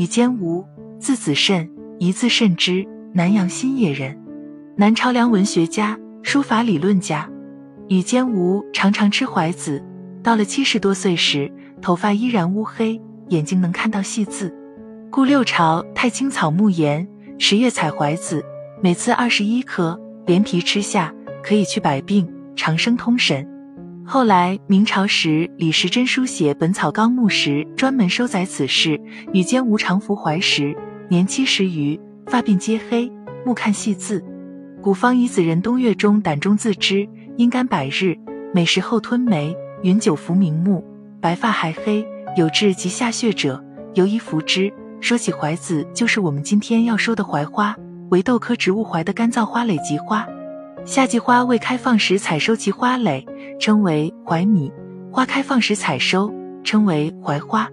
羽坚吾，字子慎，一字慎之，南阳新野人，南朝梁文学家、书法理论家。羽坚吾常常吃槐子，到了七十多岁时，头发依然乌黑，眼睛能看到细字。故六朝太清草木言，十月采槐子，每次二十一颗，连皮吃下，可以去百病，长生通神。后来明朝时，李时珍书写《本草纲目》时，专门收载此事。羽坚吾常服槐时，年七十余，发鬓皆黑，目看细字。古方以子人冬月中胆中自知，阴干百日，每食后吞梅，云酒服明目，白发还黑，有志及下血者，尤宜服之。说起槐子，就是我们今天要说的槐花，为豆科植物槐的干燥花蕾及花。夏季花未开放时采收其花蕾，称为槐米；花开放时采收，称为槐花。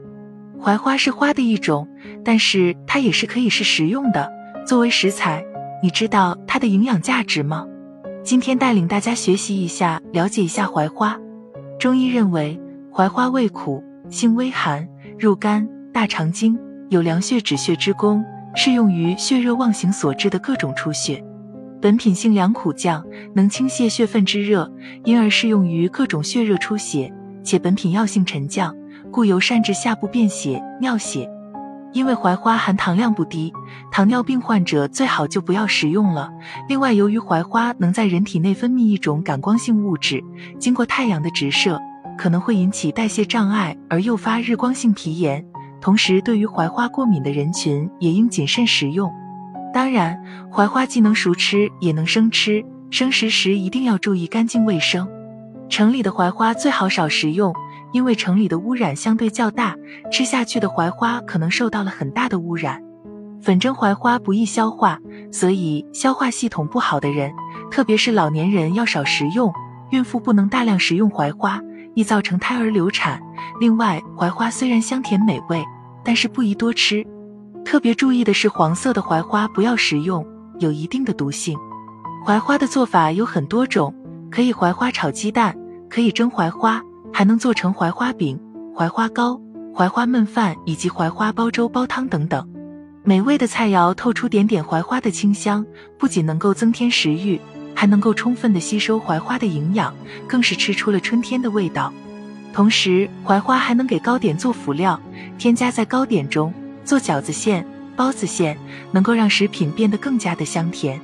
槐花是花的一种，但是它也是可以是食用的，作为食材。你知道它的营养价值吗？今天带领大家学习一下，了解一下槐花。中医认为，槐花味苦，性微寒，入肝、大肠经。有凉血止血之功，适用于血热妄行所致的各种出血。本品性凉苦降，能清泻血分之热，因而适用于各种血热出血。且本品药性沉降，故尤善治下部便血、尿血。因为槐花含糖量不低，糖尿病患者最好就不要食用了。另外，由于槐花能在人体内分泌一种感光性物质，经过太阳的直射，可能会引起代谢障碍而诱发日光性皮炎。同时，对于槐花过敏的人群也应谨慎食用。当然，槐花既能熟吃，也能生吃。生食时一定要注意干净卫生。城里的槐花最好少食用，因为城里的污染相对较大，吃下去的槐花可能受到了很大的污染。粉蒸槐花不易消化，所以消化系统不好的人，特别是老年人要少食用。孕妇不能大量食用槐花，易造成胎儿流产。另外，槐花虽然香甜美味，但是不宜多吃。特别注意的是，黄色的槐花不要食用，有一定的毒性。槐花的做法有很多种，可以槐花炒鸡蛋，可以蒸槐花，还能做成槐花饼、槐花糕、槐花焖饭以及槐花煲粥、煲汤等等。美味的菜肴透出点点槐花的清香，不仅能够增添食欲，还能够充分的吸收槐花的营养，更是吃出了春天的味道。同时，槐花还能给糕点做辅料，添加在糕点中做饺子馅、包子馅，能够让食品变得更加的香甜。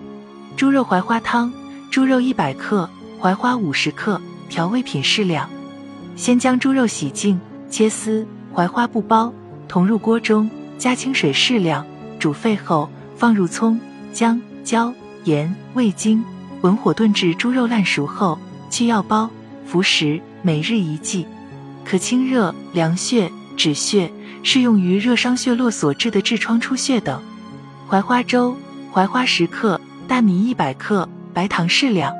猪肉槐花汤：猪肉一百克，槐花五十克，调味品适量。先将猪肉洗净切丝，槐花不剥，同入锅中，加清水适量，煮沸后放入葱、姜、椒、盐、味精，文火炖至猪肉烂熟后，去药包，服食，每日一剂。可清热凉血止血，适用于热伤血络所致的痔疮出血等。槐花粥：槐花十克，大米一百克，白糖适量。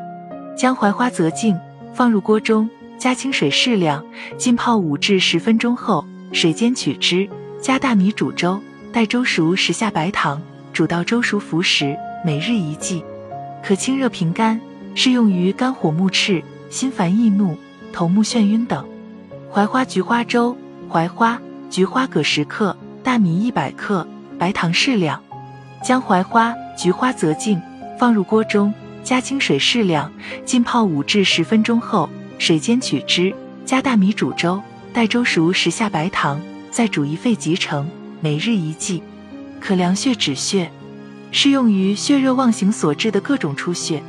将槐花择净，放入锅中，加清水适量，浸泡五至十分钟后，水煎取汁，加大米煮粥，待粥熟时下白糖，煮到粥熟服食，每日一剂。可清热平肝，适用于肝火目赤、心烦易怒、头目眩晕等。槐花菊花粥：槐花、菊花各十克，大米一百克，白糖适量。将槐花、菊花择净，放入锅中，加清水适量，浸泡五至十分钟后，水煎取汁，加大米煮粥，待粥熟时下白糖，再煮一沸即成。每日一剂，可凉血止血，适用于血热妄行所致的各种出血。